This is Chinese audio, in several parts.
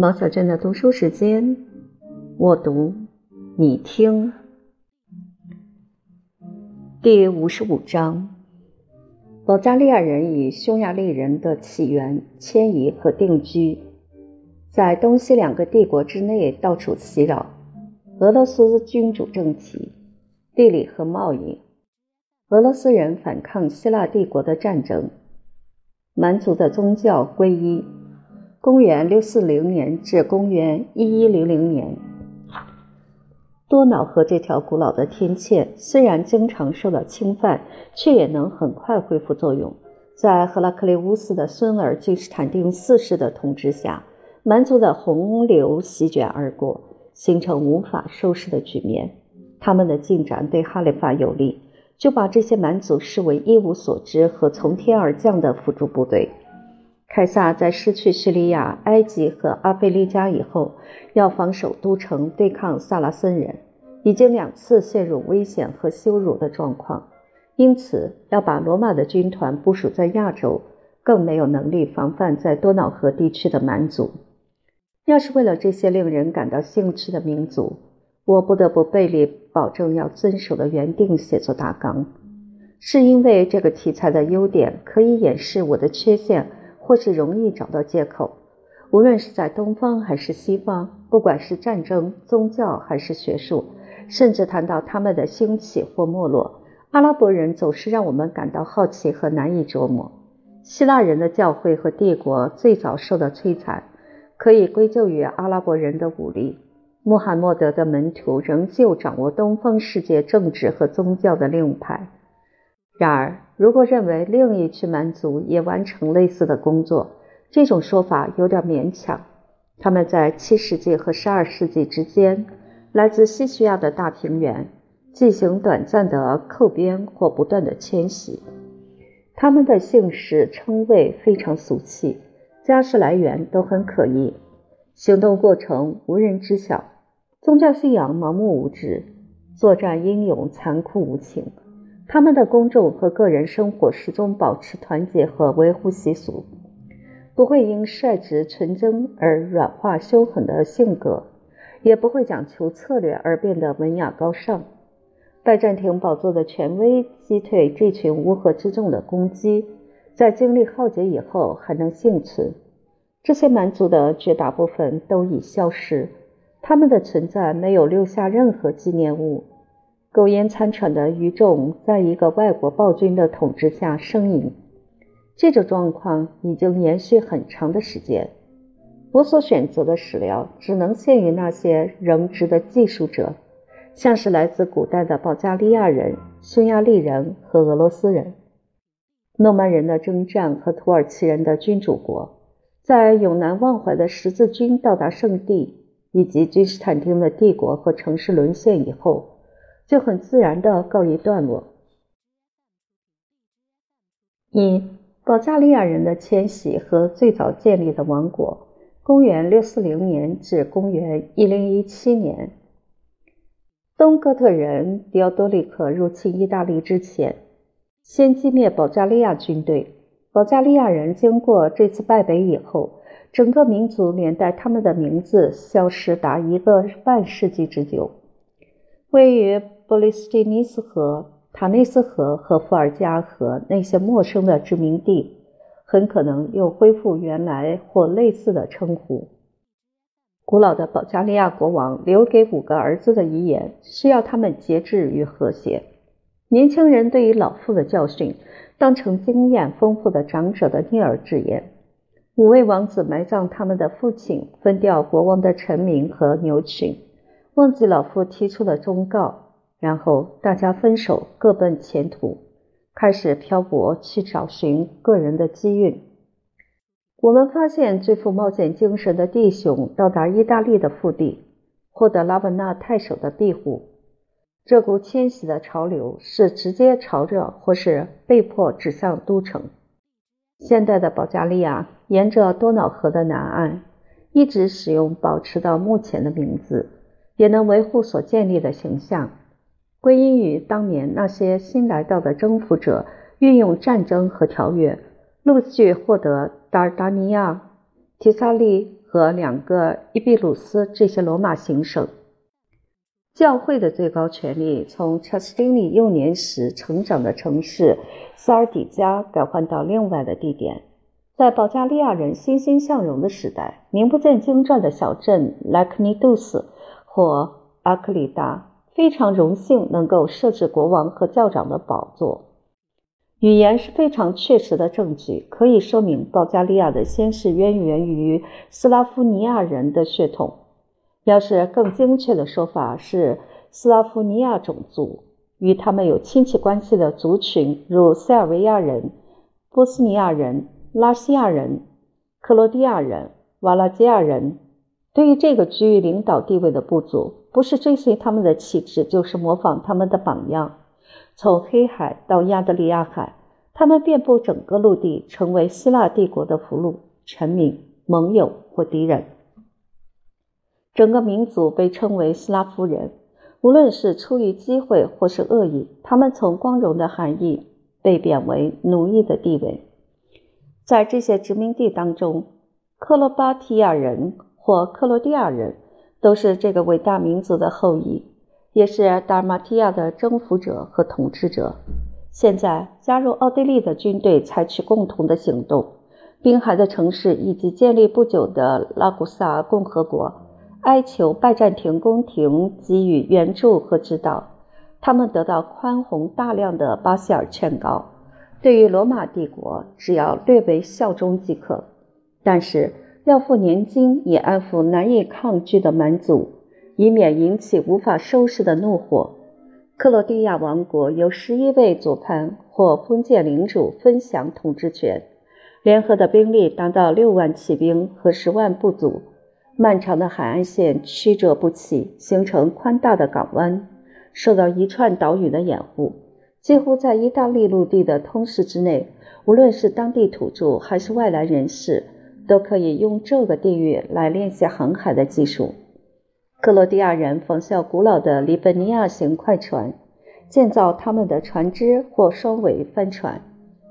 毛小娟的读书时间，我读，你听。第五十五章：保加利亚人与匈牙利人的起源、迁移和定居，在东西两个帝国之内到处袭扰。俄罗斯君主政体、地理和贸易。俄罗斯人反抗希腊帝国的战争。蛮族的宗教皈依。公元六四零年至公元一一零零年，多瑙河这条古老的天堑虽然经常受到侵犯，却也能很快恢复作用。在赫拉克利乌斯的孙儿君士坦丁四世的统治下，蛮族的洪流席卷而过，形成无法收拾的局面。他们的进展对哈里发有利，就把这些蛮族视为一无所知和从天而降的辅助部队。凯撒在失去叙利亚、埃及和阿非利加以后，要防守都城，对抗萨拉森人，已经两次陷入危险和羞辱的状况。因此，要把罗马的军团部署在亚洲，更没有能力防范在多瑙河地区的蛮族。要是为了这些令人感到兴趣的民族，我不得不背离保证要遵守的原定写作大纲，是因为这个题材的优点可以掩饰我的缺陷。或是容易找到借口，无论是在东方还是西方，不管是战争、宗教还是学术，甚至谈到他们的兴起或没落，阿拉伯人总是让我们感到好奇和难以琢磨。希腊人的教会和帝国最早受到摧残，可以归咎于阿拉伯人的武力。穆罕默德的门徒仍旧掌握东方世界政治和宗教的令牌。然而，如果认为另一群蛮族也完成类似的工作，这种说法有点勉强。他们在七世纪和十二世纪之间，来自西西亚的大平原进行短暂的扣边或不断的迁徙。他们的姓氏称谓非常俗气，家世来源都很可疑，行动过程无人知晓，宗教信仰盲目无知，作战英勇残酷无情。他们的公众和个人生活始终保持团结和维护习俗，不会因率直纯真而软化凶狠的性格，也不会讲求策略而变得文雅高尚。拜占庭宝座的权威击退这群乌合之众的攻击，在精力耗竭以后还能幸存。这些蛮族的绝大部分都已消失，他们的存在没有留下任何纪念物。苟延残喘的余众，在一个外国暴君的统治下呻吟。这种状况已经延续很长的时间。我所选择的史料只能限于那些仍值得记述者，像是来自古代的保加利亚人、匈牙利人和俄罗斯人。诺曼人的征战和土耳其人的君主国，在永难忘怀的十字军到达圣地，以及君士坦丁的帝国和城市沦陷以后。就很自然的告一段落。一、保加利亚人的迁徙和最早建立的王国，公元六四零年至公元一零一七年。东哥特人迪奥多利克入侵意大利之前，先击灭保加利亚军队。保加利亚人经过这次败北以后，整个民族连带他们的名字消失达一个半世纪之久。位于布里斯蒂尼斯河、塔内斯河和伏尔加河那些陌生的殖民地，很可能又恢复原来或类似的称呼。古老的保加利亚国王留给五个儿子的遗言，是要他们节制与和谐。年轻人对于老父的教训，当成经验丰富的长者的逆耳之言。五位王子埋葬他们的父亲，分掉国王的臣民和牛群。忘记老父提出的忠告，然后大家分手，各奔前途，开始漂泊去找寻个人的机运。我们发现最富冒险精神的弟兄到达意大利的腹地，获得拉文纳太守的庇护。这股迁徙的潮流是直接朝着或是被迫指向都城。现代的保加利亚沿着多瑙河的南岸，一直使用保持到目前的名字。也能维护所建立的形象，归因于当年那些新来到的征服者运用战争和条约，陆续获得达尔达尼亚、提萨利和两个伊比鲁斯这些罗马行省。教会的最高权力从查士丁尼幼年时成长的城市萨尔底加改换到另外的地点。在保加利亚人欣欣向荣的时代，名不见经传的小镇莱克尼杜斯或阿克里达非常荣幸能够设置国王和教长的宝座。语言是非常确实的证据，可以说明保加利亚的先世渊源于斯拉夫尼亚人的血统。要是更精确的说法是，斯拉夫尼亚种族与他们有亲戚关系的族群，如塞尔维亚人、波斯尼亚人。拉西亚人、克罗地亚人、瓦拉基亚人，对于这个居于领导地位的部族，不是追随他们的气质，就是模仿他们的榜样。从黑海到亚得里亚海，他们遍布整个陆地，成为希腊帝国的俘虏、臣民、盟友或敌人。整个民族被称为斯拉夫人，无论是出于机会或是恶意，他们从光荣的含义被贬为奴役的地位。在这些殖民地当中，克罗巴提亚人或克罗地亚人都是这个伟大民族的后裔，也是达尔马提亚的征服者和统治者。现在，加入奥地利的军队采取共同的行动，滨海的城市以及建立不久的拉古萨共和国，哀求拜占庭宫廷给予援助和指导。他们得到宽宏大量的巴希尔劝告。对于罗马帝国，只要略微效忠即可，但是要付年金以安抚难以抗拒的蛮族，以免引起无法收拾的怒火。克罗地亚王国由十一位左藩或封建领主分享统治权，联合的兵力达到六万骑兵和十万部族。漫长的海岸线曲折不齐，形成宽大的港湾，受到一串岛屿的掩护。几乎在意大利陆地的通识之内，无论是当地土著还是外来人士，都可以用这个地域来练习航海的技术。克罗地亚人仿效古老的利本尼亚型快船，建造他们的船只或双桅帆船。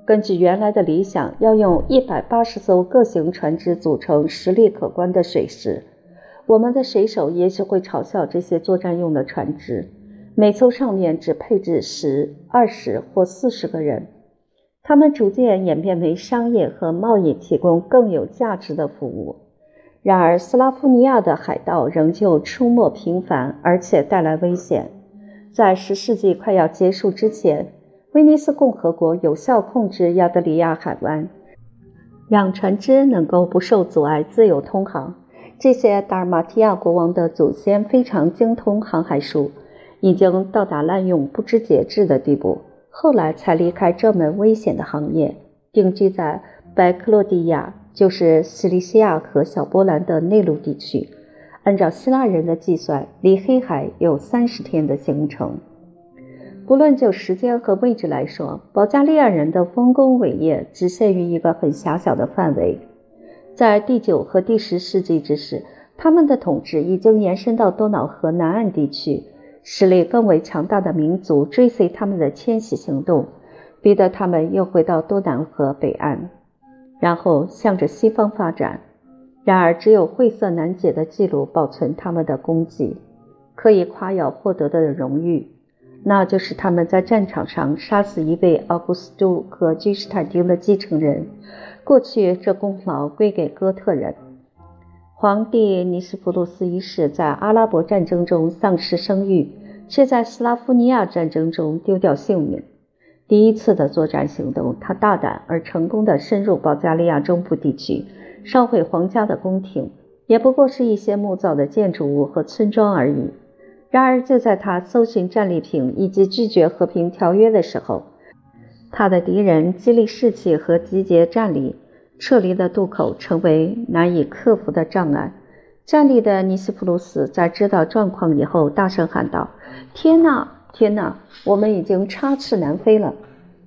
根据原来的理想，要用一百八十艘各型船只组成实力可观的水师。我们的水手也许会嘲笑这些作战用的船只。每艘上面只配置十、二十或四十个人，他们逐渐演变为商业和贸易提供更有价值的服务。然而，斯拉夫尼亚的海盗仍旧出没频繁，而且带来危险。在十世纪快要结束之前，威尼斯共和国有效控制亚得里亚海湾，让船只能够不受阻碍自由通航。这些达尔马提亚国王的祖先非常精通航海术。已经到达滥用不知节制的地步，后来才离开这门危险的行业，定居在白克洛地亚，就是西里西亚和小波兰的内陆地区。按照希腊人的计算，离黑海有三十天的行程。不论就时间和位置来说，保加利亚人的丰功伟业只限于一个很狭小的范围。在第九和第十世纪之时，他们的统治已经延伸到多瑙河南岸地区。实力更为强大的民族追随他们的迁徙行动，逼得他们又回到多瑙河北岸，然后向着西方发展。然而，只有晦涩难解的记录保存他们的功绩，可以夸耀获得的荣誉，那就是他们在战场上杀死一位奥古斯都和君士坦丁的继承人。过去，这功劳归给哥特人。皇帝尼斯福鲁斯一世在阿拉伯战争中丧失声誉，却在斯拉夫尼亚战争中丢掉性命。第一次的作战行动，他大胆而成功地深入保加利亚中部地区，烧毁皇家的宫廷，也不过是一些木造的建筑物和村庄而已。然而，就在他搜寻战利品以及拒绝和平条约的时候，他的敌人激励士气和集结战力。撤离的渡口成为难以克服的障碍。站立的尼斯普鲁斯在知道状况以后，大声喊道：“天哪，天哪！我们已经插翅难飞了。”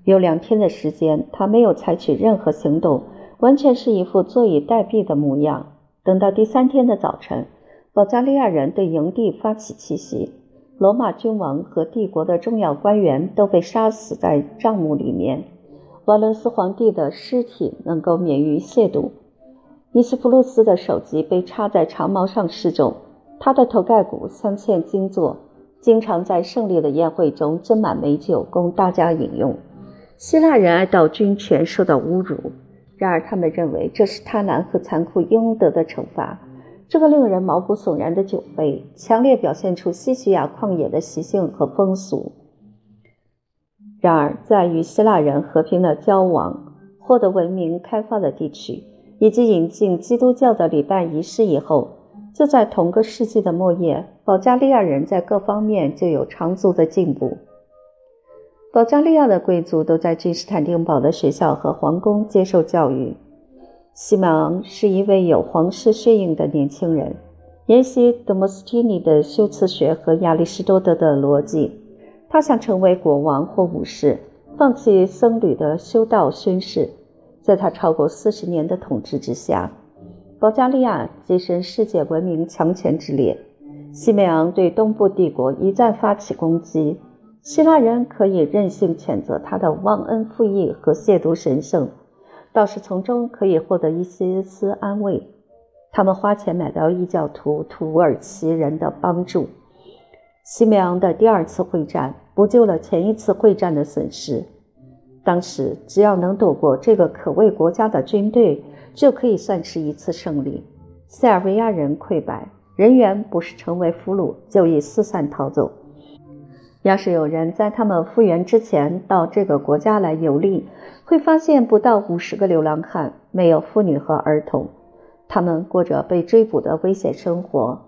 有两天的时间，他没有采取任何行动，完全是一副坐以待毙的模样。等到第三天的早晨，保加利亚人对营地发起奇袭，罗马君王和帝国的重要官员都被杀死在帐幕里面。瓦伦斯皇帝的尸体能够免于亵渎。尼斯福鲁斯的首级被插在长矛上示众，他的头盖骨镶嵌金座，经常在胜利的宴会中斟满美酒供大家饮用。希腊人爱到军权受到侮辱，然而他们认为这是贪婪和残酷应得的惩罚。这个令人毛骨悚然的酒杯，强烈表现出西西亚旷野的习性和风俗。然而，在与希腊人和平的交往、获得文明开发的地区，以及引进基督教的礼拜仪式以后，就在同个世纪的末叶，保加利亚人在各方面就有长足的进步。保加利亚的贵族都在君士坦丁堡的学校和皇宫接受教育。西蒙是一位有皇室血印的年轻人，研习德莫斯蒂尼的修辞学和亚里士多德的逻辑。他想成为国王或武士，放弃僧侣的修道宣誓。在他超过四十年的统治之下，保加利亚跻身世界文明强权之列。西美昂对东部帝国一再发起攻击，希腊人可以任性谴责他的忘恩负义和亵渎神圣。倒是从中可以获得一些丝安慰。他们花钱买到异教徒土耳其人的帮助。西梅昂的第二次会战补救了前一次会战的损失。当时，只要能躲过这个可畏国家的军队，就可以算是一次胜利。塞尔维亚人溃败，人员不是成为俘虏，就已四散逃走。要是有人在他们复原之前到这个国家来游历，会发现不到五十个流浪汉，没有妇女和儿童，他们过着被追捕的危险生活。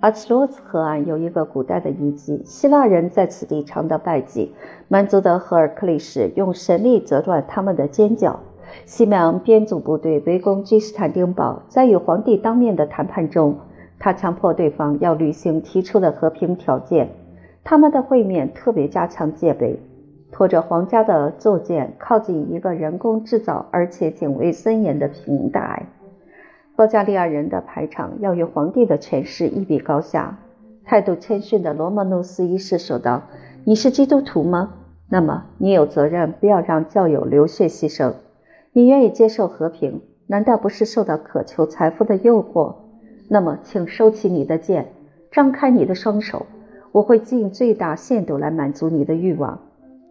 阿斯洛斯河岸有一个古代的遗迹，希腊人在此地常的拜祭。蛮族的赫尔克利什用神力折断他们的尖角。西麦昂编组部队围攻君士坦丁堡，在与皇帝当面的谈判中，他强迫对方要履行提出的和平条件。他们的会面特别加强戒备，拖着皇家的坐舰靠近一个人工制造而且警卫森严的平台。保加利亚人的排场要与皇帝的权势一比高下。态度谦逊的罗曼诺斯一世说道：“你是基督徒吗？那么你有责任不要让教友流血牺牲。你愿意接受和平，难道不是受到渴求财富的诱惑？那么，请收起你的剑，张开你的双手。”我会尽最大限度来满足你的欲望。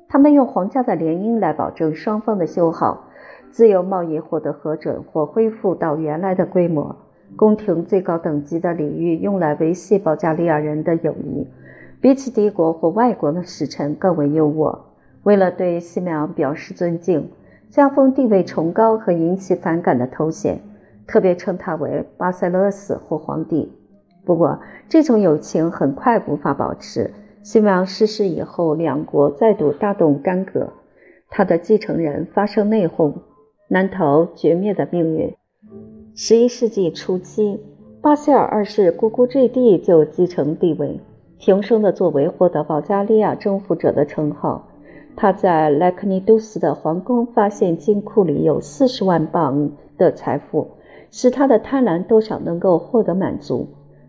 他们用皇家的联姻来保证双方的修好，自由贸易获得核准或恢复到原来的规模。宫廷最高等级的礼遇用来维系保加利亚人的友谊，比起敌国或外国的使臣更为优渥。为了对西梅昂表示尊敬，加封地位崇高和引起反感的头衔，特别称他为巴塞勒斯或皇帝。不过，这种友情很快无法保持。西梅昂逝世以后，两国再度大动干戈，他的继承人发生内讧，难逃绝灭的命运。十一世纪初期，巴塞尔二世咕咕坠地就继承帝位，平生的作为获得保加利亚征服者的称号。他在莱克尼杜斯的皇宫发现金库里有四十万镑的财富，使他的贪婪多少能够获得满足。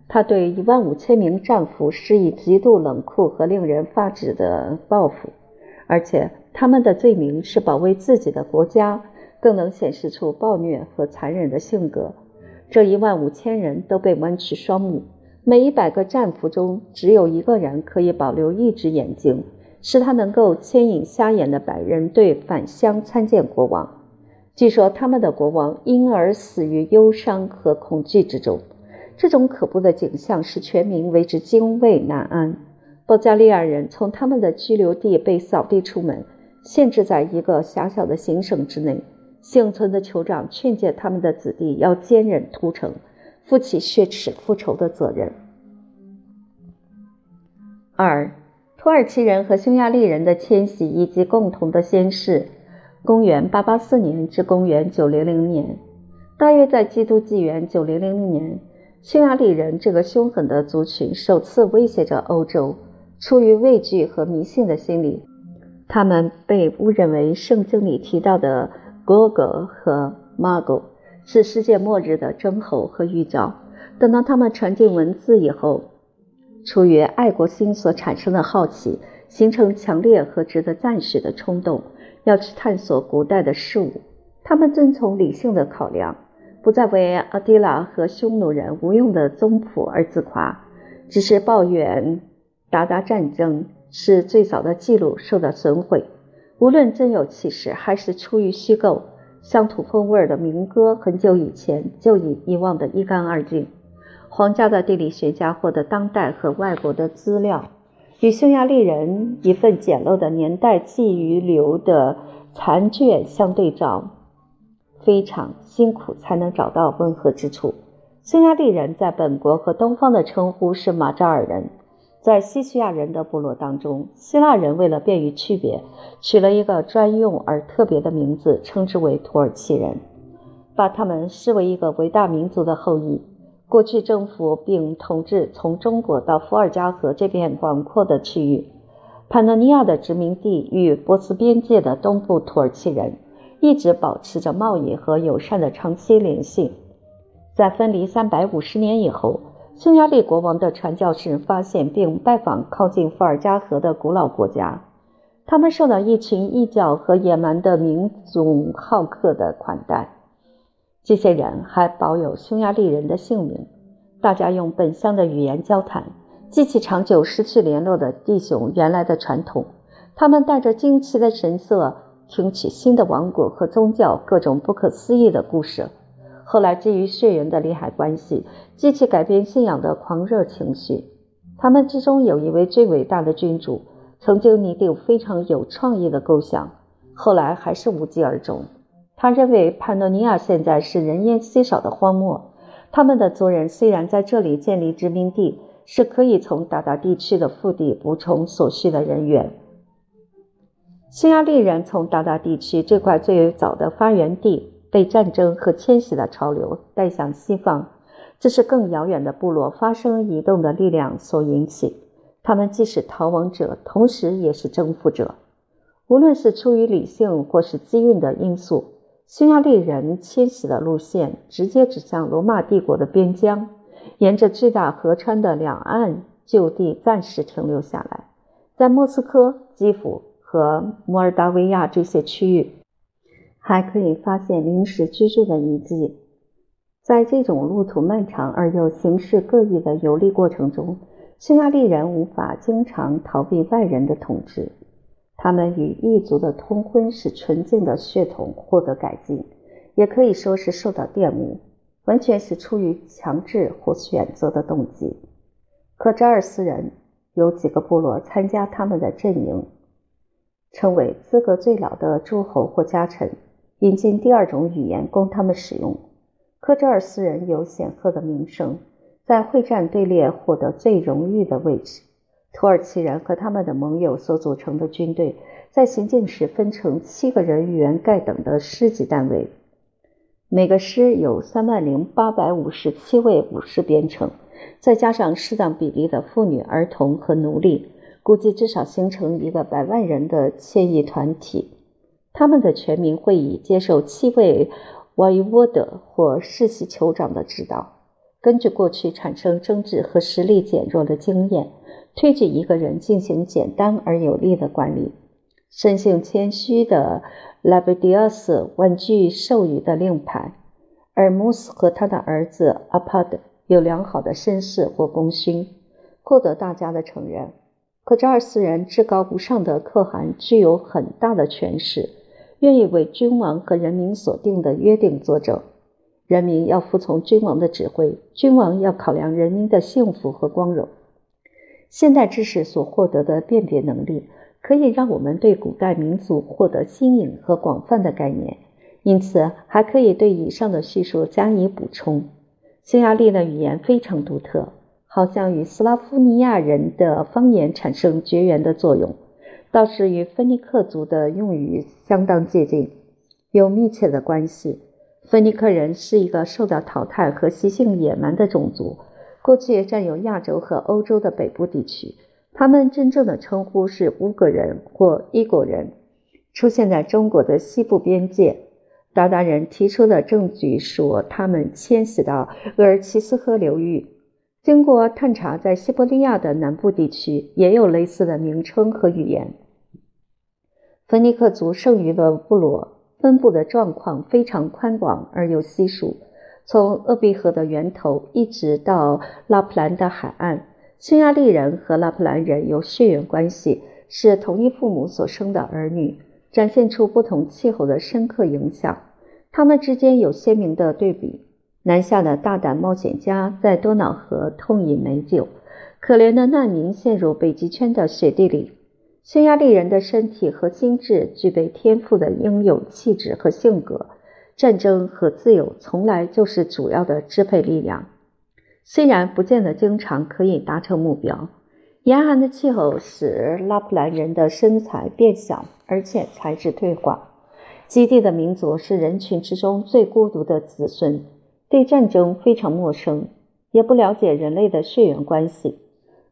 他对一万五千名战俘施以极度冷酷和令人发指的报复，而且他们的罪名是保卫自己的国家，更能显示出暴虐和残忍的性格。这一万五千人都被剜去双目，每一百个战俘中只有一个人可以保留一只眼睛，使他能够牵引瞎眼的百人队返乡参见国王。据说他们的国王因而死于忧伤和恐惧之中。这种可怖的景象使全民为之惊畏难安。保加利亚人从他们的居留地被扫地出门，限制在一个狭小的行省之内。幸存的酋长劝诫他们的子弟要坚忍屠城，负起血耻复仇的责任。二、土耳其人和匈牙利人的迁徙以及共同的先世。公元884年至公元900年，大约在基督纪元900年。匈牙利人这个凶狠的族群首次威胁着欧洲。出于畏惧和迷信的心理，他们被误认为圣经里提到的 Gog 和 Mago 是世界末日的征候和预兆。等到他们传进文字以后，出于爱国心所产生的好奇，形成强烈和值得赞许的冲动，要去探索古代的事物。他们遵从理性的考量。不再为阿迪拉和匈奴人无用的宗谱而自夸，只是抱怨鞑靼战争使最早的记录受到损毁。无论真有其事，还是出于虚构，乡土风味的民歌很久以前就已遗忘得一干二净。皇家的地理学家获得当代和外国的资料，与匈牙利人一份简陋的年代记遗留的残卷相对照。非常辛苦才能找到吻合之处。匈牙利人在本国和东方的称呼是马扎尔人，在西西亚人的部落当中，希腊人为了便于区别，取了一个专用而特别的名字，称之为土耳其人，把他们视为一个伟大民族的后裔。过去征服并统治从中国到伏尔加河这片广阔的区域，潘诺尼亚的殖民地与波斯边界的东部土耳其人。一直保持着贸易和友善的长期联系。在分离三百五十年以后，匈牙利国王的传教士发现并拜访靠近伏尔加河的古老国家，他们受到一群异教和野蛮的民族好客的款待。这些人还保有匈牙利人的姓名，大家用本乡的语言交谈，记起长久失去联络的弟兄原来的传统。他们带着惊奇的神色。听取新的王国和宗教各种不可思议的故事，后来基于血缘的利害关系，激起改变信仰的狂热情绪。他们之中有一位最伟大的君主，曾经拟定非常有创意的构想，后来还是无疾而终。他认为潘诺尼亚现在是人烟稀少的荒漠，他们的族人虽然在这里建立殖民地，是可以从达达地区的腹地补充所需的人员。匈牙利人从达达地区这块最早的发源地被战争和迁徙的潮流带向西方，这是更遥远的部落发生移动的力量所引起。他们既是逃亡者，同时也是征服者。无论是出于理性或是机运的因素，匈牙利人迁徙的路线直接指向罗马帝国的边疆，沿着巨大河川的两岸就地暂时停留下来，在莫斯科、基辅。和摩尔达维亚这些区域，还可以发现临时居住的遗迹。在这种路途漫长而又形式各异的游历过程中，匈牙利人无法经常逃避外人的统治。他们与异族的通婚使纯净的血统获得改进，也可以说是受到玷污，完全是出于强制或选择的动机。可扎尔斯人有几个部落参加他们的阵营。称为资格最老的诸侯或家臣，引进第二种语言供他们使用。科扎尔斯人有显赫的名声，在会战队列获得最荣誉的位置。土耳其人和他们的盟友所组成的军队，在行进时分成七个人员盖等的师级单位，每个师有三万零八百五十七位武士编成，再加上适当比例的妇女、儿童和奴隶。估计至少形成一个百万人的迁移团体，他们的全民会议接受七位瓦伊沃德或世袭酋长的指导，根据过去产生争执和实力减弱的经验，推举一个人进行简单而有力的管理。生性谦虚的拉贝迪奥斯婉拒授予的令牌，而穆斯和他的儿子阿帕德有良好的身世或功勋，获得大家的承认。可扎尔斯人至高无上的可汗具有很大的权势，愿意为君王和人民所定的约定作证。人民要服从君王的指挥，君王要考量人民的幸福和光荣。现代知识所获得的辨别能力，可以让我们对古代民族获得新颖和广泛的概念，因此还可以对以上的叙述加以补充。匈牙利的语言非常独特。好像与斯拉夫尼亚人的方言产生绝缘的作用，倒是与芬尼克族的用语相当接近，有密切的关系。芬尼克人是一个受到淘汰和习性野蛮的种族，过去占有亚洲和欧洲的北部地区。他们真正的称呼是乌格人或伊果人，出现在中国的西部边界。鞑靼人提出的证据说，他们迁徙到鄂尔齐斯河流域。经过探查，在西伯利亚的南部地区也有类似的名称和语言。芬尼克族剩余的部落分布的状况非常宽广而又稀疏，从鄂毕河的源头一直到拉普兰的海岸。匈牙利人和拉普兰人有血缘关系，是同一父母所生的儿女，展现出不同气候的深刻影响。他们之间有鲜明的对比。南下的大胆冒险家在多瑙河痛饮美酒，可怜的难民陷入北极圈的雪地里。匈牙利人的身体和心智具备天赋的应有气质和性格，战争和自由从来就是主要的支配力量。虽然不见得经常可以达成目标，严寒的气候使拉普兰人的身材变小，而且材质退化。基地的民族是人群之中最孤独的子孙，对战争非常陌生，也不了解人类的血缘关系。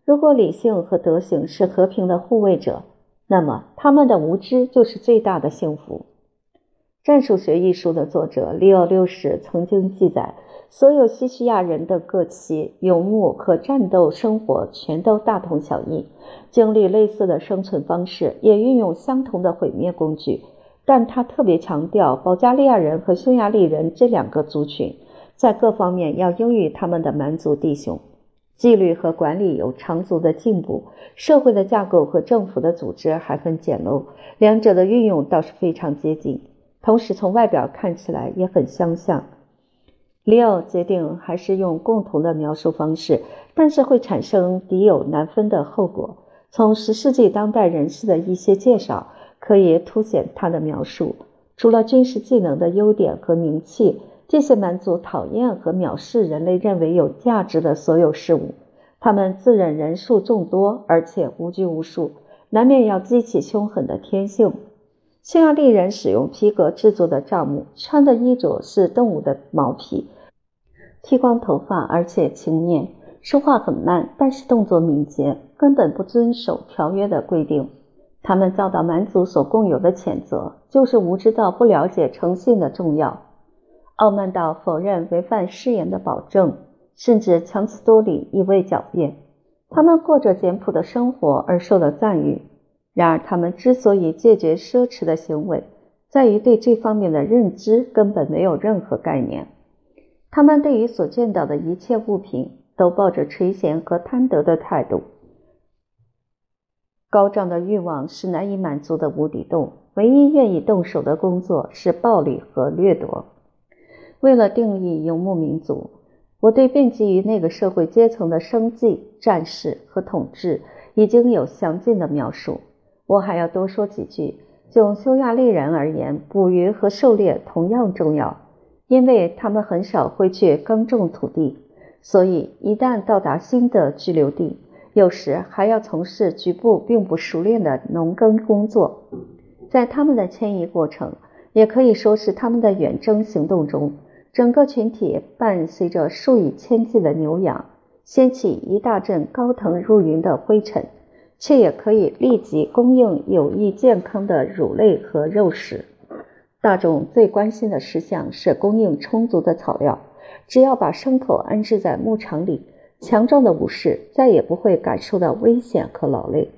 如果理性和德行是和平的护卫者，那么他们的无知就是最大的幸福。《战术学》一书的作者利奥六世曾经记载。所有西西亚人的各期游牧和战斗生活全都大同小异，经历类似的生存方式，也运用相同的毁灭工具。但他特别强调，保加利亚人和匈牙利人这两个族群在各方面要优于他们的蛮族弟兄。纪律和管理有长足的进步，社会的架构和政府的组织还很简陋，两者的运用倒是非常接近，同时从外表看起来也很相像。里奥决定还是用共同的描述方式，但是会产生敌友难分的后果。从十世纪当代人士的一些介绍可以凸显他的描述。除了军事技能的优点和名气，这些蛮族讨厌和藐视人类认为有价值的所有事物。他们自认人数众多，而且无拘无束，难免要激起凶狠的天性。匈牙利人使用皮革制作的帐幕，穿的衣着是动物的毛皮。剃光头发，而且轻面，说话很慢，但是动作敏捷，根本不遵守条约的规定。他们遭到蛮族所共有的谴责，就是无知到不了解诚信的重要，傲慢到否认违反誓言的保证，甚至强词夺理，一味狡辩。他们过着简朴的生活而受到赞誉。然而，他们之所以拒绝奢侈的行为，在于对这方面的认知根本没有任何概念。他们对于所见到的一切物品都抱着垂涎和贪得的态度。高涨的欲望是难以满足的无底洞，唯一愿意动手的工作是暴力和掠夺。为了定义游牧民族，我对遍及于那个社会阶层的生计、战事和统治已经有详尽的描述。我还要多说几句。就匈牙利人而言，捕鱼和狩猎同样重要。因为他们很少会去耕种土地，所以一旦到达新的居留地，有时还要从事局部并不熟练的农耕工作。在他们的迁移过程，也可以说是他们的远征行动中，整个群体伴随着数以千计的牛羊，掀起一大阵高腾入云的灰尘，却也可以立即供应有益健康的乳类和肉食。大众最关心的事项是供应充足的草料。只要把牲口安置在牧场里，强壮的武士再也不会感受到危险和劳累。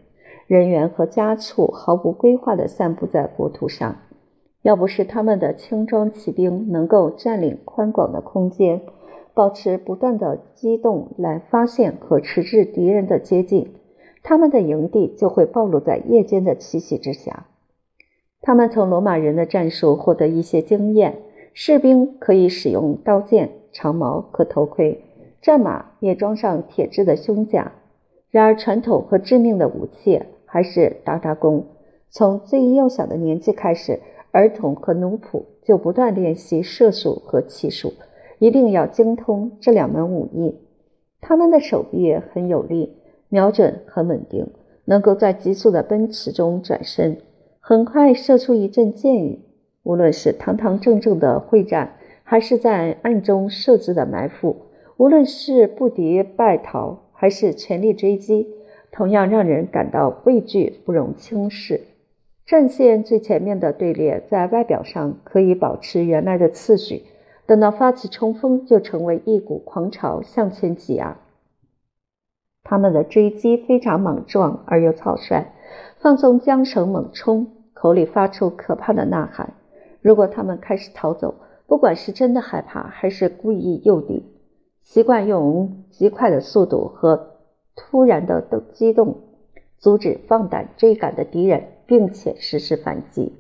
人员和家畜毫无规划地散布在国土上。要不是他们的轻装骑兵能够占领宽广的空间，保持不断的机动来发现和迟滞敌人的接近，他们的营地就会暴露在夜间的奇袭之下。他们从罗马人的战术获得一些经验，士兵可以使用刀剑、长矛和头盔，战马也装上铁质的胸甲。然而，传统和致命的武器还是达达弓。从最幼小的年纪开始，儿童和奴仆就不断练习射术和骑术，一定要精通这两门武艺。他们的手臂很有力，瞄准很稳定，能够在急速的奔驰中转身。很快射出一阵箭雨，无论是堂堂正正的会战，还是在暗中设置的埋伏，无论是不敌败逃，还是全力追击，同样让人感到畏惧，不容轻视。战线最前面的队列在外表上可以保持原来的次序，等到发起冲锋，就成为一股狂潮向前挤压。他们的追击非常莽撞而又草率，放纵缰绳猛冲。口里发出可怕的呐喊。如果他们开始逃走，不管是真的害怕还是故意诱敌，习惯用极快的速度和突然的动激动阻止放胆追赶的敌人，并且实施反击。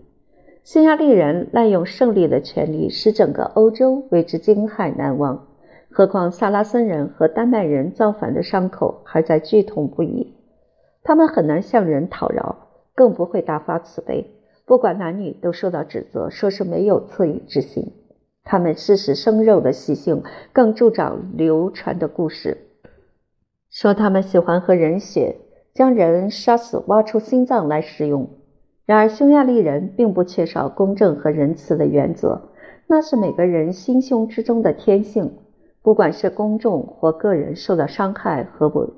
匈牙利人滥用胜利的权利，使整个欧洲为之惊骇难忘。何况萨拉森人和丹麦人造反的伤口还在剧痛不已，他们很难向人讨饶，更不会大发慈悲。不管男女，都受到指责，说是没有恻隐之心。他们吃食生肉的习性更助长流传的故事，说他们喜欢喝人血，将人杀死，挖出心脏来食用。然而，匈牙利人并不缺少公正和仁慈的原则，那是每个人心胸之中的天性。不管是公众或个人受到伤害和不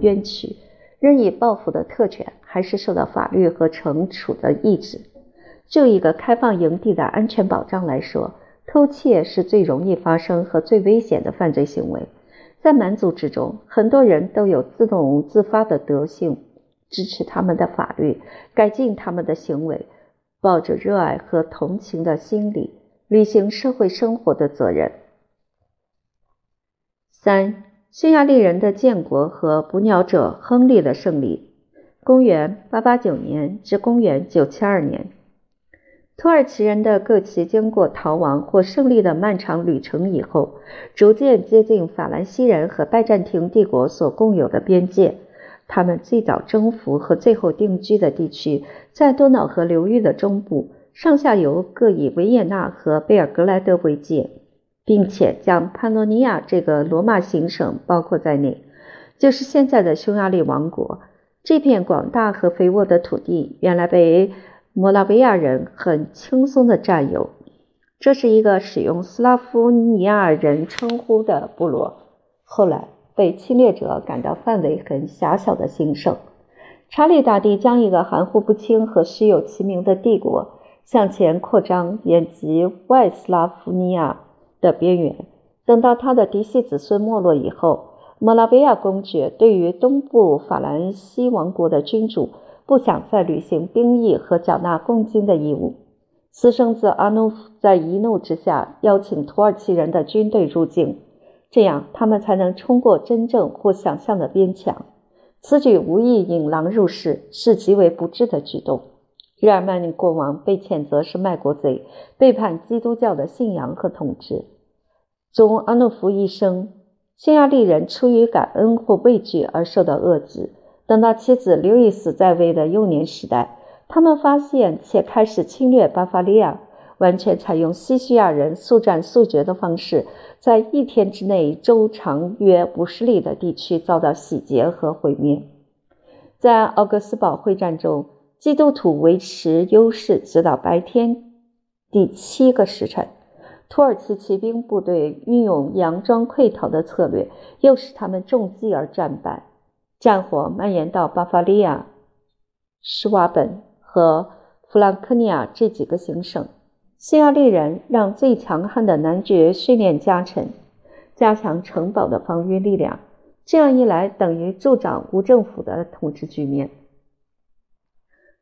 冤屈，任意报复的特权，还是受到法律和惩处的意志。就一个开放营地的安全保障来说，偷窃是最容易发生和最危险的犯罪行为。在蛮族之中，很多人都有自动自发的德性。支持他们的法律，改进他们的行为，抱着热爱和同情的心理，履行社会生活的责任。三、匈牙利人的建国和捕鸟者亨利的胜利。公元889年至公元972年，土耳其人的各旗经过逃亡或胜利的漫长旅程以后，逐渐接近法兰西人和拜占庭帝国所共有的边界。他们最早征服和最后定居的地区在多瑙河流域的中部，上下游各以维也纳和贝尔格莱德为界，并且将潘诺尼亚这个罗马行省包括在内，就是现在的匈牙利王国。这片广大和肥沃的土地原来被摩拉维亚人很轻松地占有。这是一个使用斯拉夫尼亚人称呼的部落，后来。被侵略者感到范围很狭小的兴盛，查理大帝将一个含糊不清和虚有其名的帝国向前扩张，延及外斯拉夫尼亚的边缘。等到他的嫡系子孙没落以后，莫拉维亚公爵对于东部法兰西王国的君主不想再履行兵役和缴纳贡金的义务。私生子阿努夫在一怒之下邀请土耳其人的军队入境。这样，他们才能冲过真正或想象的边墙。此举无意引狼入室，是极为不智的举动。日耳曼国王被谴责是卖国贼，背叛基督教的信仰和统治。终阿诺夫一生，匈牙利人出于感恩或畏惧而受到遏制。等到妻子刘易斯在位的幼年时代，他们发现且开始侵略巴伐利亚。完全采用西西亚人速战速决的方式，在一天之内，周长约五十里的地区遭到洗劫和毁灭。在奥格斯堡会战中，基督徒维持优势，直到白天第七个时辰。土耳其骑兵部队运用佯装溃逃的策略，又使他们中计而战败。战火蔓延到巴伐利亚、施瓦本和弗兰克尼亚这几个行省。匈牙利人让最强悍的男爵训练家臣，加强城堡的防御力量。这样一来，等于助长无政府的统治局面。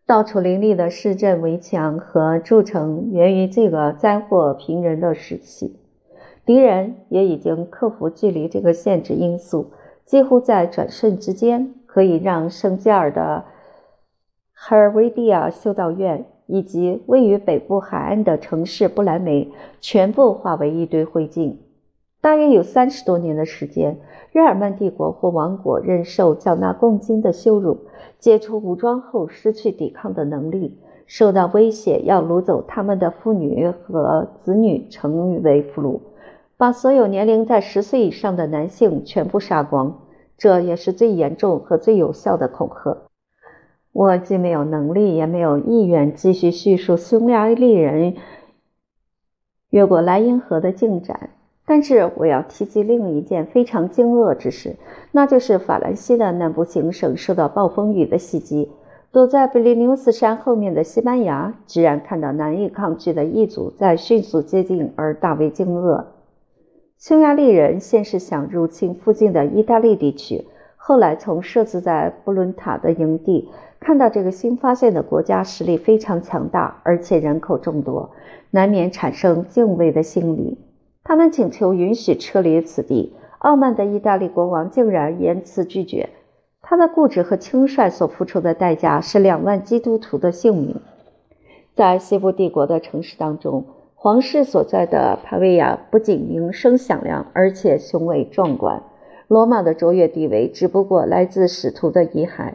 到处林立的市镇围墙和筑城，源于这个灾祸频仍的时期。敌人也已经克服距离这个限制因素，几乎在转瞬之间，可以让圣加尔的海尔维蒂亚修道院。以及位于北部海岸的城市不来梅，全部化为一堆灰烬。大约有三十多年的时间，日耳曼帝国或王国忍受缴纳贡金的羞辱，解除武装后失去抵抗的能力，受到威胁要掳走他们的妇女和子女，成为俘虏，把所有年龄在十岁以上的男性全部杀光。这也是最严重和最有效的恐吓。我既没有能力，也没有意愿继续叙述匈牙利人越过莱茵河的进展。但是，我要提及另一件非常惊愕之事，那就是法兰西的南部行省受到暴风雨的袭击。躲在比利牛斯山后面的西班牙，居然看到难以抗拒的异族在迅速接近，而大为惊愕。匈牙利人先是想入侵附近的意大利地区，后来从设置在布伦塔的营地。看到这个新发现的国家实力非常强大，而且人口众多，难免产生敬畏的心理。他们请求允许撤离此地，傲慢的意大利国王竟然严词拒绝。他的固执和轻率所付出的代价是两万基督徒的性命。在西部帝国的城市当中，皇室所在的帕维亚不仅名声响亮，而且雄伟壮观。罗马的卓越地位只不过来自使徒的遗骸。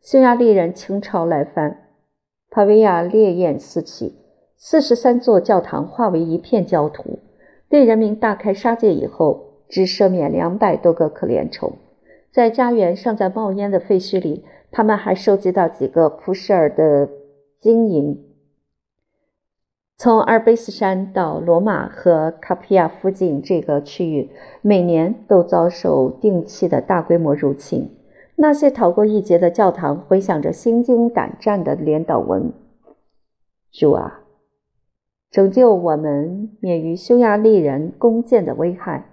匈牙利人倾巢来犯，帕维亚烈焰四起，四十三座教堂化为一片焦土。对人民大开杀戒以后，只赦免两百多个可怜虫。在家园尚在冒烟的废墟里，他们还收集到几个普什尔的金银。从阿尔卑斯山到罗马和卡皮亚附近这个区域，每年都遭受定期的大规模入侵。那些逃过一劫的教堂回响着心惊胆战的连祷文：“主啊，拯救我们免于匈牙利人弓箭的危害。”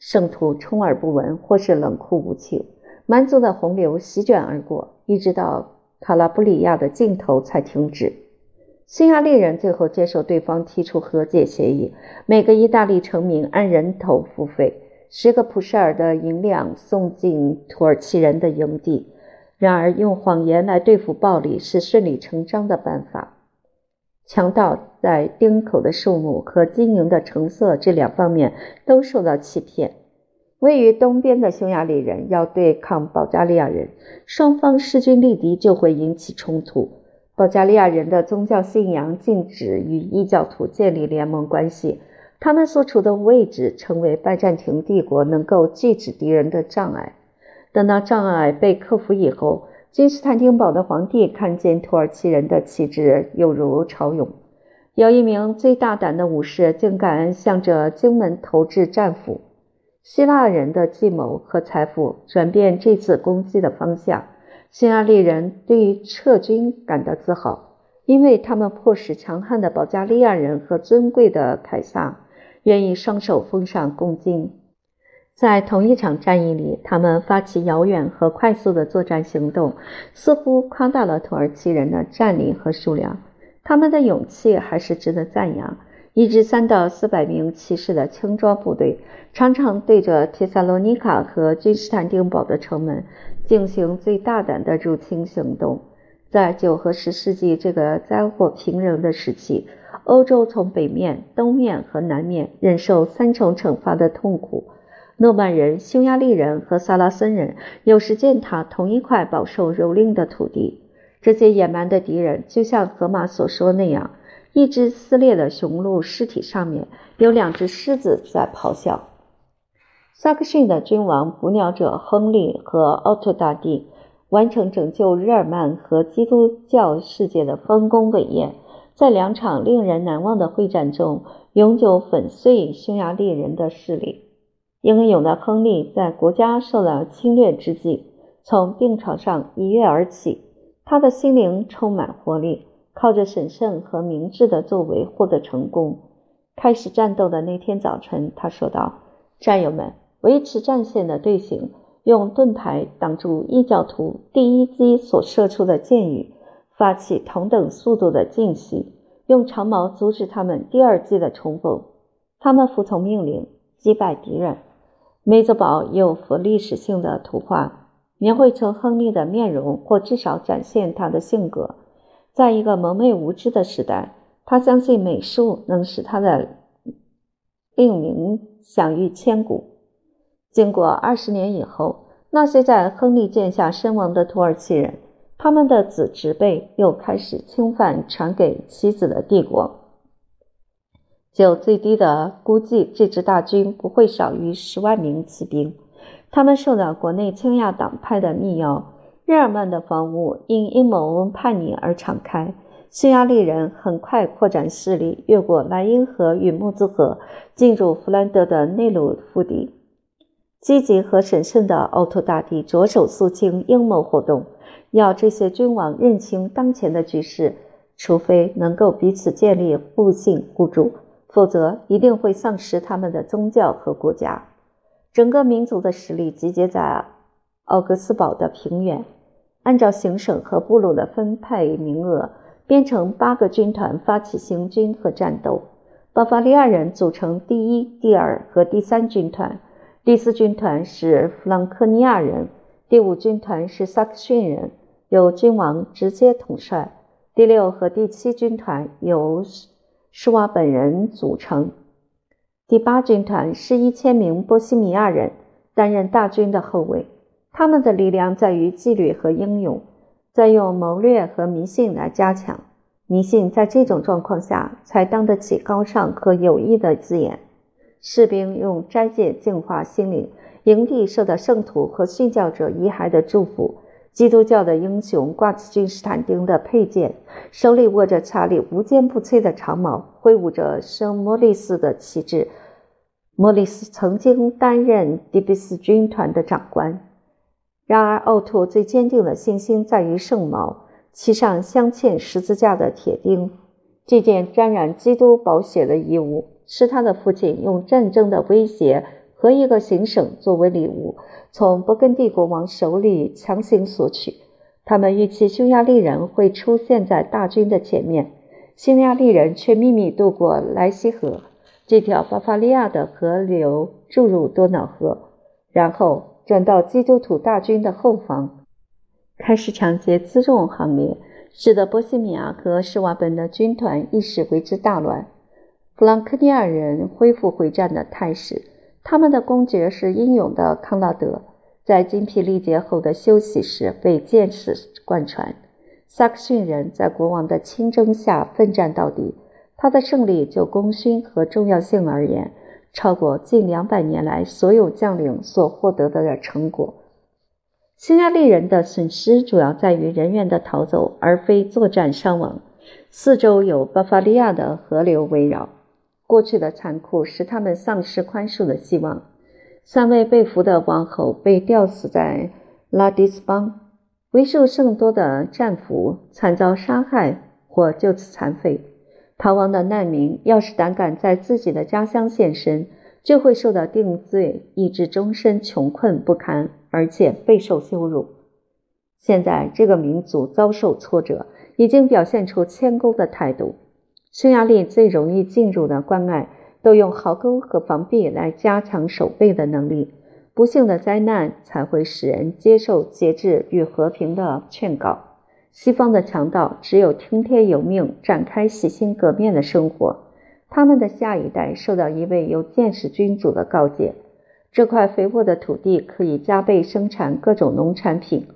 圣徒充耳不闻，或是冷酷无情。蛮族的洪流席卷而过，一直到卡拉布里亚的尽头才停止。匈牙利人最后接受对方提出和解协议，每个意大利臣民按人头付费。十个普什尔的银两送进土耳其人的营地。然而，用谎言来对付暴力是顺理成章的办法。强盗在丁口的数目和金银的成色这两方面都受到欺骗。位于东边的匈牙利人要对抗保加利亚人，双方势均力敌，就会引起冲突。保加利亚人的宗教信仰禁止与异教徒建立联盟关系。他们所处的位置成为拜占庭帝国能够制止敌人的障碍。等到障碍被克服以后，君士坦丁堡的皇帝看见土耳其人的旗帜犹如潮涌。有一名最大胆的武士竟敢向着京门投掷战斧。希腊人的计谋和财富转变这次攻击的方向。匈牙利人对于撤军感到自豪，因为他们迫使强悍的保加利亚人和尊贵的凯撒。愿意双手奉上恭敬。在同一场战役里，他们发起遥远和快速的作战行动，似乎夸大了土耳其人的战力和数量。他们的勇气还是值得赞扬。一支三到四百名骑士的轻装部队，常常对着提萨罗尼卡和君士坦丁堡的城门进行最大胆的入侵行动。在九和十世纪这个灾祸频仍的时期。欧洲从北面、东面和南面忍受三重惩罚的痛苦。诺曼人、匈牙利人和萨拉森人有时践踏同一块饱受蹂躏的土地。这些野蛮的敌人，就像荷马所说那样：一只撕裂的雄鹿尸体上面有两只狮子在咆哮。萨克逊的君王捕鸟者亨利和奥托大帝完成拯救日耳曼和基督教世界的丰功伟业。在两场令人难忘的会战中，永久粉碎匈牙利人的势力。英勇的亨利在国家受到侵略之际，从病床上一跃而起，他的心灵充满活力，靠着审慎和明智的作为获得成功。开始战斗的那天早晨，他说道：“战友们，维持战线的队形，用盾牌挡住异教徒第一击所射出的箭雨。”发起同等速度的进袭，用长矛阻止他们第二季的冲锋。他们服从命令，击败敌人。梅泽堡有幅历史性的图画，描绘出亨利的面容，或至少展现他的性格。在一个蒙昧无知的时代，他相信美术能使他的令名享誉千古。经过二十年以后，那些在亨利剑下身亡的土耳其人。他们的子侄辈又开始侵犯传给妻子的帝国。就最低的估计，这支大军不会少于十万名骑兵。他们受到国内倾亚党派的密邀，日耳曼的房屋因阴谋叛逆而敞开。匈牙利人很快扩展势力，越过莱茵河与穆兹河，进入弗兰德的内陆腹地。积极和审慎的奥托大帝着手肃清阴谋活动。要这些君王认清当前的局势，除非能够彼此建立互信互助，否则一定会丧失他们的宗教和国家。整个民族的实力集结在奥格斯堡的平原，按照行省和部落的分配名额，编成八个军团发起行军和战斗。巴伐利亚人组成第一、第二和第三军团，第四军团是弗朗克尼亚人，第五军团是萨克逊人，由君王直接统帅。第六和第七军团由施瓦本人组成。第八军团是一千名波西米亚人，担任大军的后卫。他们的力量在于纪律和英勇，在用谋略和迷信来加强。迷信在这种状况下才当得起高尚和有益的字眼。士兵用斋戒净化心灵，营地受到圣徒和殉教者遗骸的祝福。基督教的英雄挂起君士坦丁的佩剑，手里握着查理无坚不摧的长矛，挥舞着圣莫里斯的旗帜。莫里斯曾经担任迪比斯军团的长官。然而，奥托最坚定的信心在于圣矛，其上镶嵌十字架的铁钉。这件沾染基督宝血的衣物，是他的父亲用战争的威胁和一个行省作为礼物。从勃艮第国王手里强行索取，他们预期匈牙利人会出现在大军的前面，匈牙利人却秘密渡过莱西河，这条巴伐利亚的河流注入多瑙河，然后转到基督徒大军的后方，开始抢劫辎重行列，使得波西米亚和施瓦本的军团一时为之大乱。弗朗克尼亚人恢复回战的态势。他们的公爵是英勇的康纳德，在精疲力竭后的休息时被剑士贯穿。萨克逊人在国王的亲征下奋战到底，他的胜利就功勋和重要性而言，超过近两百年来所有将领所获得的成果。匈牙利人的损失主要在于人员的逃走，而非作战伤亡。四周有巴伐利亚的河流围绕。过去的残酷使他们丧失宽恕的希望。三位被俘的王侯被吊死在拉迪斯邦，为数甚多的战俘惨遭杀害或就此残废。逃亡的难民要是胆敢在自己的家乡现身，就会受到定罪，以致终身穷困不堪，而且备受羞辱。现在这个民族遭受挫折，已经表现出谦恭的态度。匈牙利最容易进入的关隘，都用壕沟和防壁来加强守备的能力。不幸的灾难才会使人接受节制与和平的劝告。西方的强盗只有听天由命，展开洗心革面的生活。他们的下一代受到一位有见识君主的告诫：这块肥沃的土地可以加倍生产各种农产品，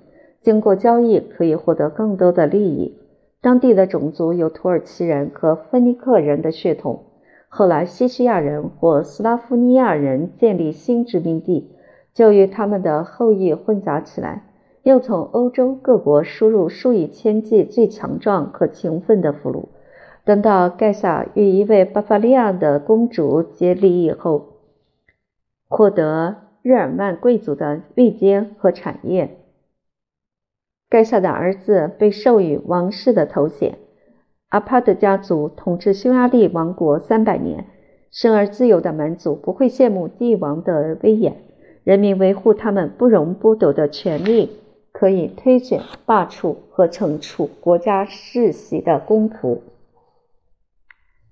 经过交易可以获得更多的利益。当地的种族有土耳其人和芬尼克人的血统。后来，西西亚人或斯拉夫尼亚人建立新殖民地，就与他们的后裔混杂起来，又从欧洲各国输入数以千计最强壮和勤奋的俘虏。等到盖萨与一位巴伐利亚的公主结离以后，获得日耳曼贵族的位阶和产业。盖萨的儿子被授予王室的头衔。阿帕德家族统治匈牙利王国三百年，生而自由的蛮族不会羡慕帝王的威严。人民维护他们不容剥夺的权利，可以推选、罢黜和惩处国家世袭的公仆。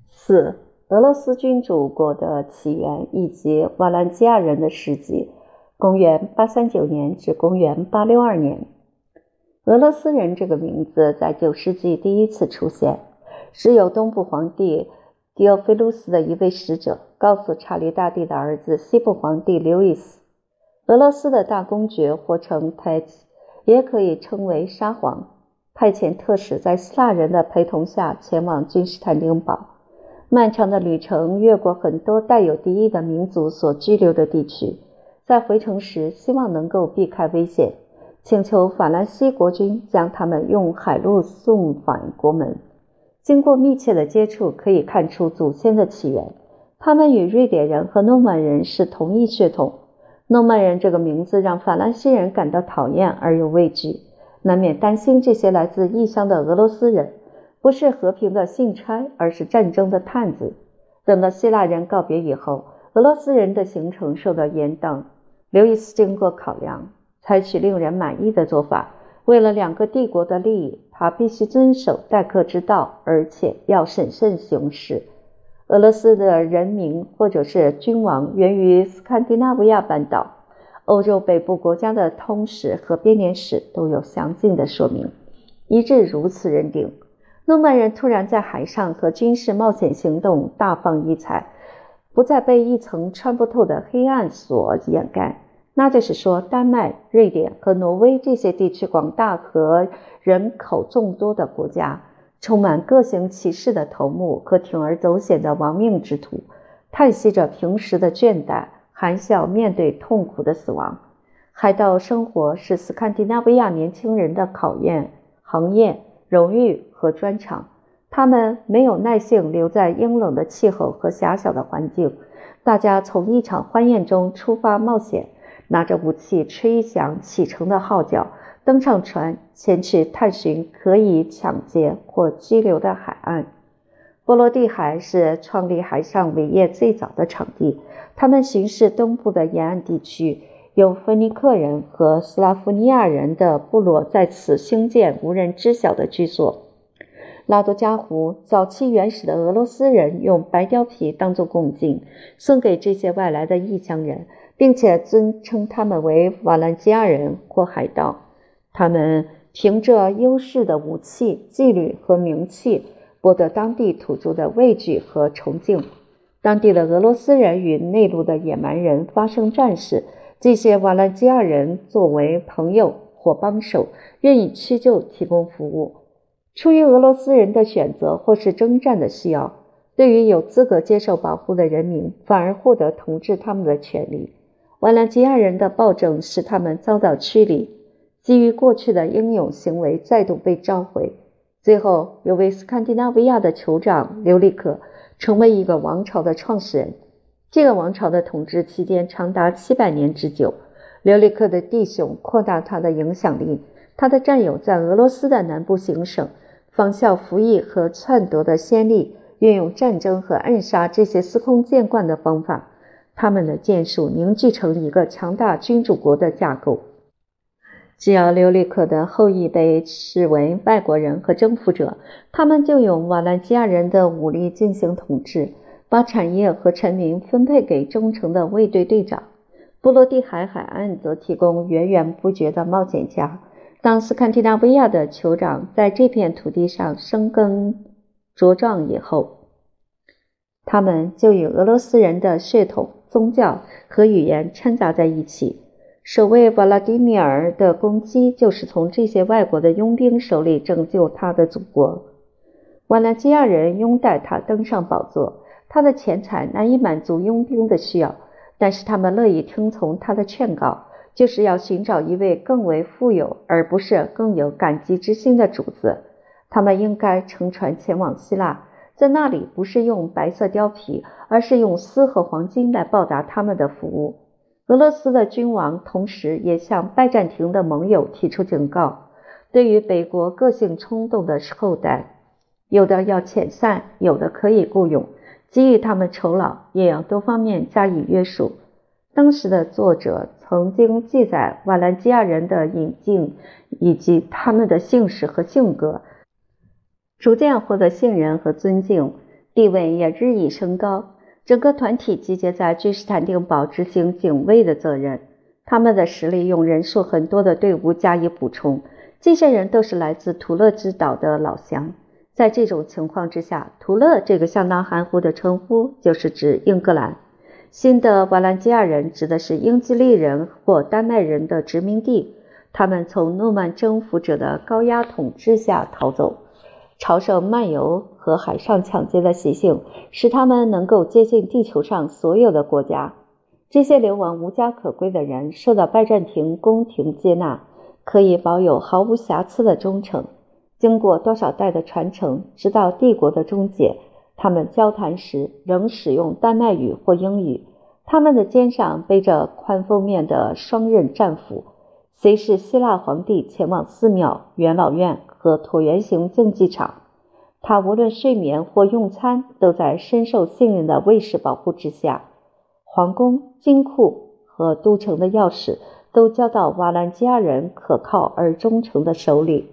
四、俄罗斯君主国的起源以及瓦兰基亚人的事迹，公元八三九年至公元八六二年。俄罗斯人这个名字在九世纪第一次出现，是由东部皇帝迪奥菲卢斯的一位使者告诉查理大帝的儿子西部皇帝刘易斯。俄罗斯的大公爵或称泰子，也可以称为沙皇，派遣特使在希腊人的陪同下前往君士坦丁堡。漫长的旅程越过很多带有敌意的民族所居留的地区，在回程时希望能够避开危险。请求法兰西国君将他们用海路送返国门。经过密切的接触，可以看出祖先的起源。他们与瑞典人和诺曼人是同一血统。诺曼人这个名字让法兰西人感到讨厌而又畏惧，难免担心这些来自异乡的俄罗斯人不是和平的信差，而是战争的探子。等到希腊人告别以后，俄罗斯人的行程受到延宕。刘易斯经过考量。采取令人满意的做法，为了两个帝国的利益，他必须遵守待客之道，而且要审慎行事。俄罗斯的人民或者是君王源于斯堪的纳维亚半岛，欧洲北部国家的通史和编年史都有详尽的说明，一致如此认定。诺曼人突然在海上和军事冒险行动大放异彩，不再被一层穿不透的黑暗所掩盖。那就是说，丹麦、瑞典和挪威这些地区广大和人口众多的国家，充满各行其事的头目和铤而走险的亡命之徒，叹息着平时的倦怠，含笑面对痛苦的死亡。海盗生活是斯堪的纳维亚年轻人的考验、行业、荣誉。和专长，他们没有耐性留在阴冷的气候和狭小的环境。大家从一场欢宴中出发冒险，拿着武器吹响启程的号角，登上船前去探寻可以抢劫或拘留的海岸。波罗的海是创立海上伟业最早的场地。他们巡视东部的沿岸地区，有芬尼克人和斯拉夫尼亚人的部落在此兴建无人知晓的居所。拉多加湖早期原始的俄罗斯人用白貂皮当作贡品，送给这些外来的异乡人，并且尊称他们为瓦兰基亚人或海盗。他们凭着优势的武器、纪律和名气，博得当地土著的畏惧和崇敬。当地的俄罗斯人与内陆的野蛮人发生战事，这些瓦兰基亚人作为朋友或帮手，愿意屈就提供服务。出于俄罗斯人的选择或是征战的需要，对于有资格接受保护的人民，反而获得统治他们的权利。瓦兰吉亚人的暴政使他们遭到驱离，基于过去的英勇行为再度被召回。最后，有位斯堪的纳维亚的酋长刘利克成为一个王朝的创始人。这个王朝的统治期间长达七百年之久。刘利克的弟兄扩大他的影响力，他的战友在俄罗斯的南部行省。仿效服役和篡夺的先例，运用战争和暗杀这些司空见惯的方法，他们的建树凝聚成一个强大君主国的架构。只要留利克的后裔被视为外国人和征服者，他们就用瓦兰基亚人的武力进行统治，把产业和臣民分配给忠诚的卫队队长。波罗的海海岸则提供源源不绝的冒险家。当斯堪的纳维亚的酋长在这片土地上生根茁壮以后，他们就与俄罗斯人的血统、宗教和语言掺杂在一起。守卫瓦拉迪米尔的攻击就是从这些外国的佣兵手里拯救他的祖国。瓦拉基亚人拥戴他登上宝座，他的钱财难以满足佣兵的需要，但是他们乐意听从他的劝告。就是要寻找一位更为富有，而不是更有感激之心的主子。他们应该乘船前往希腊，在那里不是用白色貂皮，而是用丝和黄金来报答他们的服务。俄罗斯的君王同时也向拜占庭的盟友提出警告：对于北国个性冲动的后代，有的要遣散，有的可以雇佣，给予他们酬劳，也要多方面加以约束。当时的作者曾经记载瓦兰基亚人的隐境以及他们的姓氏和性格，逐渐获得信任和尊敬，地位也日益升高。整个团体集结在君士坦丁堡执行警卫的责任，他们的实力用人数很多的队伍加以补充。这些人都是来自图勒之岛的老乡。在这种情况之下，图勒这个相当含糊的称呼就是指英格兰。新的瓦兰基亚人指的是英吉利人或丹麦人的殖民地，他们从诺曼征服者的高压统治下逃走。朝圣漫游和海上抢劫的习性使他们能够接近地球上所有的国家。这些流亡无家可归的人受到拜占庭宫廷接纳，可以保有毫无瑕疵的忠诚。经过多少代的传承，直到帝国的终结。他们交谈时仍使用丹麦语或英语。他们的肩上背着宽封面的双刃战斧，随侍希腊皇帝前往寺庙、元老院和椭圆形竞技场。他无论睡眠或用餐，都在深受信任的卫士保护之下。皇宫、金库和都城的钥匙都交到瓦兰基亚人可靠而忠诚的手里。